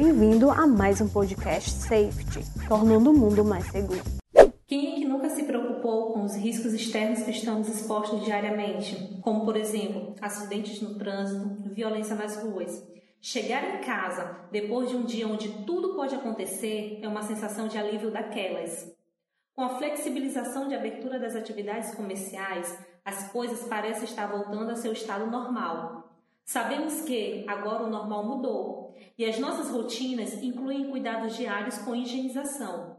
Bem-vindo a mais um podcast Safety, tornando o mundo mais seguro. Quem é que nunca se preocupou com os riscos externos que estamos expostos diariamente, como por exemplo, acidentes no trânsito, violência nas ruas? Chegar em casa depois de um dia onde tudo pode acontecer é uma sensação de alívio daquelas. Com a flexibilização de abertura das atividades comerciais, as coisas parecem estar voltando a seu estado normal. Sabemos que agora o normal mudou e as nossas rotinas incluem cuidados diários com higienização,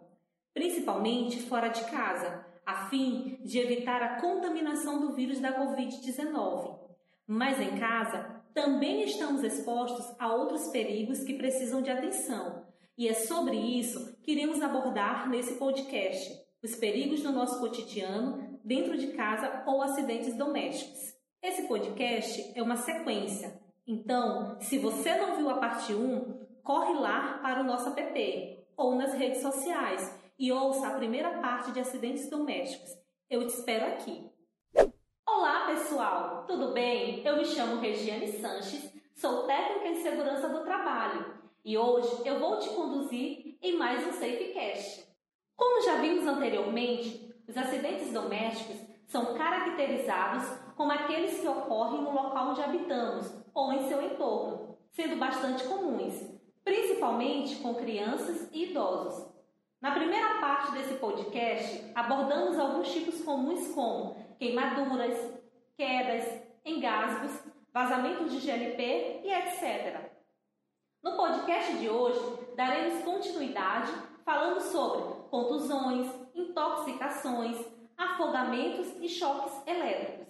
principalmente fora de casa, a fim de evitar a contaminação do vírus da Covid-19. Mas em casa, também estamos expostos a outros perigos que precisam de atenção, e é sobre isso que iremos abordar nesse podcast os perigos do nosso cotidiano, dentro de casa ou acidentes domésticos. Esse podcast é uma sequência, então, se você não viu a parte 1, corre lá para o nosso app ou nas redes sociais e ouça a primeira parte de acidentes domésticos. Eu te espero aqui. Olá, pessoal! Tudo bem? Eu me chamo Regiane Sanches, sou técnica em segurança do trabalho e hoje eu vou te conduzir em mais um SafeCast. Como já vimos anteriormente, os acidentes domésticos são caracterizados como aqueles que ocorrem no local onde habitamos ou em seu entorno, sendo bastante comuns, principalmente com crianças e idosos. Na primeira parte desse podcast, abordamos alguns tipos comuns como queimaduras, quedas, engasgos, vazamentos de GLP e etc. No podcast de hoje, daremos continuidade falando sobre contusões, intoxicações, afogamentos e choques elétricos.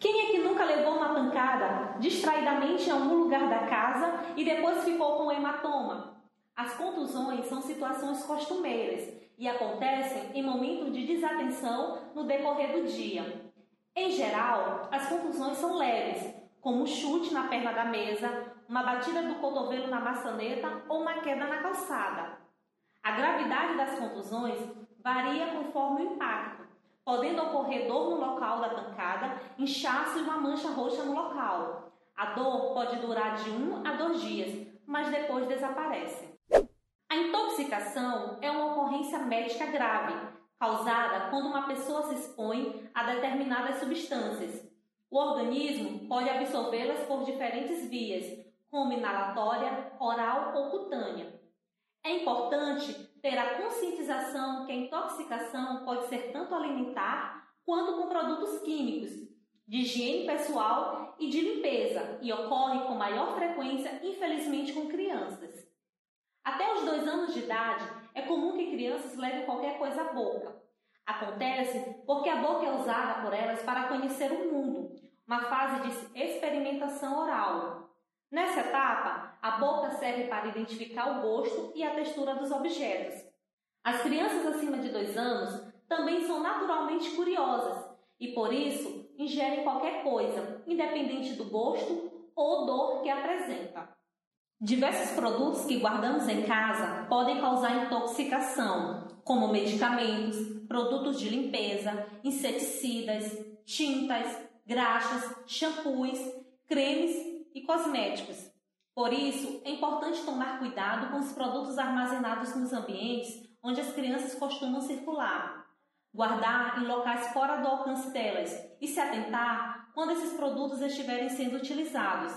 Quem é que nunca levou uma pancada distraidamente em algum lugar da casa e depois ficou com hematoma? As contusões são situações costumeiras e acontecem em momentos de desatenção no decorrer do dia. Em geral, as contusões são leves, como um chute na perna da mesa, uma batida do cotovelo na maçaneta ou uma queda na calçada. A gravidade das contusões varia conforme o impacto, podendo ocorrer dor no local da pancada, inchaço e uma mancha roxa no local. A dor pode durar de um a dois dias, mas depois desaparece. A intoxicação é uma ocorrência médica grave, causada quando uma pessoa se expõe a determinadas substâncias. O organismo pode absorvê-las por diferentes vias, como inalatória, oral ou cutânea. É importante ter a conscientização que a intoxicação pode ser tanto alimentar quanto com produtos químicos, de higiene pessoal e de limpeza, e ocorre com maior frequência, infelizmente, com crianças. Até os dois anos de idade, é comum que crianças levem qualquer coisa à boca. Acontece porque a boca é usada por elas para conhecer o mundo, uma fase de experimentação oral. Nessa etapa, a boca serve para identificar o gosto e a textura dos objetos. As crianças acima de 2 anos também são naturalmente curiosas e, por isso, ingerem qualquer coisa, independente do gosto ou odor que apresenta. Diversos produtos que guardamos em casa podem causar intoxicação, como medicamentos, produtos de limpeza, inseticidas, tintas, graxas, shampoos, cremes e cosméticos. Por isso, é importante tomar cuidado com os produtos armazenados nos ambientes onde as crianças costumam circular. Guardar em locais fora do alcance delas e se atentar quando esses produtos estiverem sendo utilizados.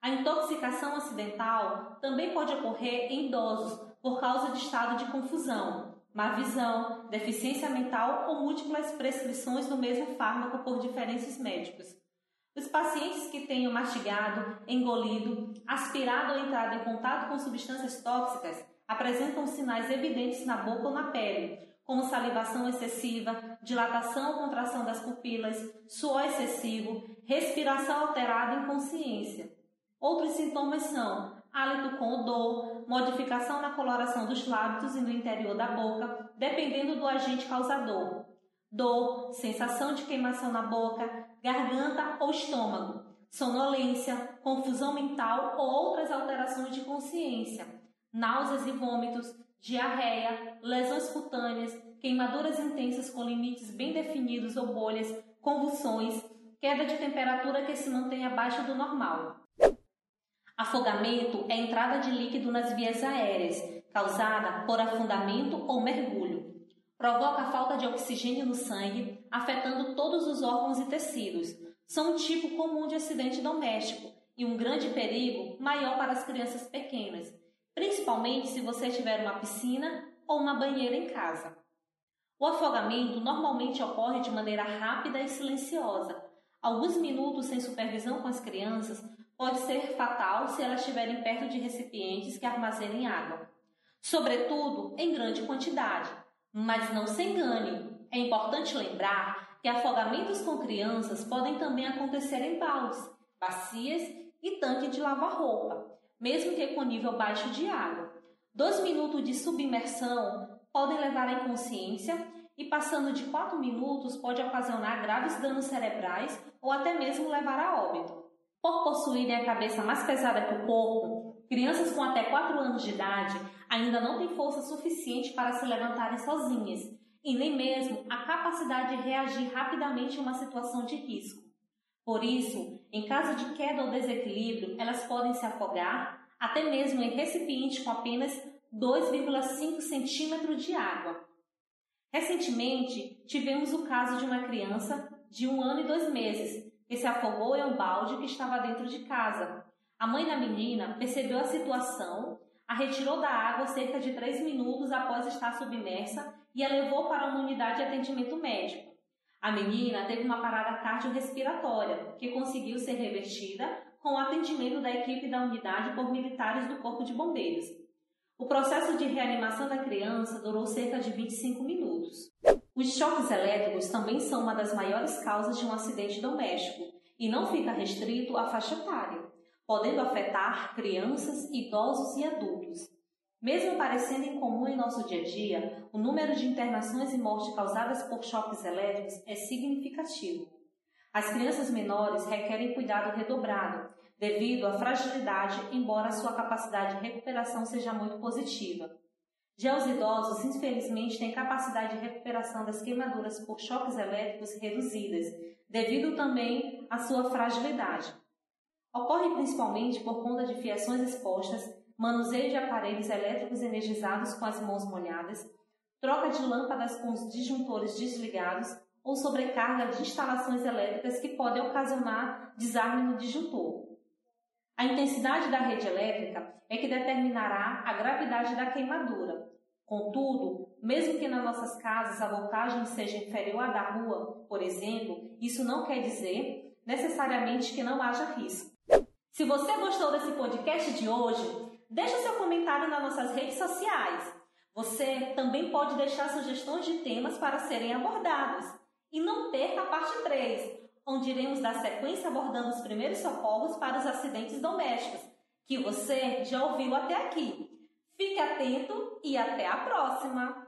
A intoxicação acidental também pode ocorrer em idosos por causa de estado de confusão, má visão, deficiência mental ou múltiplas prescrições do mesmo fármaco por diferentes médicos. Os pacientes que tenham mastigado, engolido, aspirado ou entrado em contato com substâncias tóxicas apresentam sinais evidentes na boca ou na pele, como salivação excessiva, dilatação ou contração das pupilas, suor excessivo, respiração alterada e inconsciência. Outros sintomas são hálito com odor, modificação na coloração dos lábios e no interior da boca, dependendo do agente causador, dor, sensação de queimação na boca, garganta ou estômago, sonolência, confusão mental ou outras alterações de consciência, náuseas e vômitos, diarreia, lesões cutâneas, queimaduras intensas com limites bem definidos ou bolhas, convulsões, queda de temperatura que se mantém abaixo do normal. Afogamento é entrada de líquido nas vias aéreas, causada por afundamento ou mergulho. Provoca falta de oxigênio no sangue, afetando todos os órgãos e tecidos. São um tipo comum de acidente doméstico e um grande perigo maior para as crianças pequenas, principalmente se você tiver uma piscina ou uma banheira em casa. O afogamento normalmente ocorre de maneira rápida e silenciosa. Alguns minutos sem supervisão com as crianças pode ser fatal se elas estiverem perto de recipientes que armazenem água, sobretudo em grande quantidade. Mas não se engane, é importante lembrar que afogamentos com crianças podem também acontecer em baldes, bacias e tanque de lavar roupa, mesmo que com nível baixo de água. Dois minutos de submersão podem levar à inconsciência e passando de quatro minutos pode ocasionar graves danos cerebrais ou até mesmo levar a óbito. Por possuírem a cabeça mais pesada que o corpo, crianças com até 4 anos de idade ainda não têm força suficiente para se levantarem sozinhas e nem mesmo a capacidade de reagir rapidamente a uma situação de risco. Por isso, em caso de queda ou desequilíbrio, elas podem se afogar até mesmo em recipiente com apenas 2,5 centímetros de água. Recentemente, tivemos o caso de uma criança de um ano e dois meses que se afogou em um balde que estava dentro de casa. A mãe da menina percebeu a situação, a retirou da água cerca de três minutos após estar submersa e a levou para uma unidade de atendimento médico. A menina teve uma parada cardiorrespiratória, que conseguiu ser revertida com o atendimento da equipe da unidade por militares do Corpo de Bombeiros. O processo de reanimação da criança durou cerca de 25 minutos. Os choques elétricos também são uma das maiores causas de um acidente doméstico e não fica restrito à faixa etária, podendo afetar crianças, idosos e adultos. Mesmo parecendo incomum em nosso dia a dia, o número de internações e mortes causadas por choques elétricos é significativo. As crianças menores requerem cuidado redobrado, devido à fragilidade, embora sua capacidade de recuperação seja muito positiva. Já os idosos, infelizmente, têm capacidade de recuperação das queimaduras por choques elétricos reduzidas, devido também à sua fragilidade. Ocorre principalmente por conta de fiações expostas, manuseio de aparelhos elétricos energizados com as mãos molhadas, troca de lâmpadas com os disjuntores desligados ou sobrecarga de instalações elétricas que podem ocasionar desarme no disjuntor. A intensidade da rede elétrica é que determinará a gravidade da queimadura. Contudo, mesmo que nas nossas casas a voltagem seja inferior à da rua, por exemplo, isso não quer dizer necessariamente que não haja risco. Se você gostou desse podcast de hoje, deixe seu comentário nas nossas redes sociais. Você também pode deixar sugestões de temas para serem abordados. E não perca a parte 3, onde iremos dar sequência abordando os primeiros socorros para os acidentes domésticos, que você já ouviu até aqui. Fique atento e até a próxima!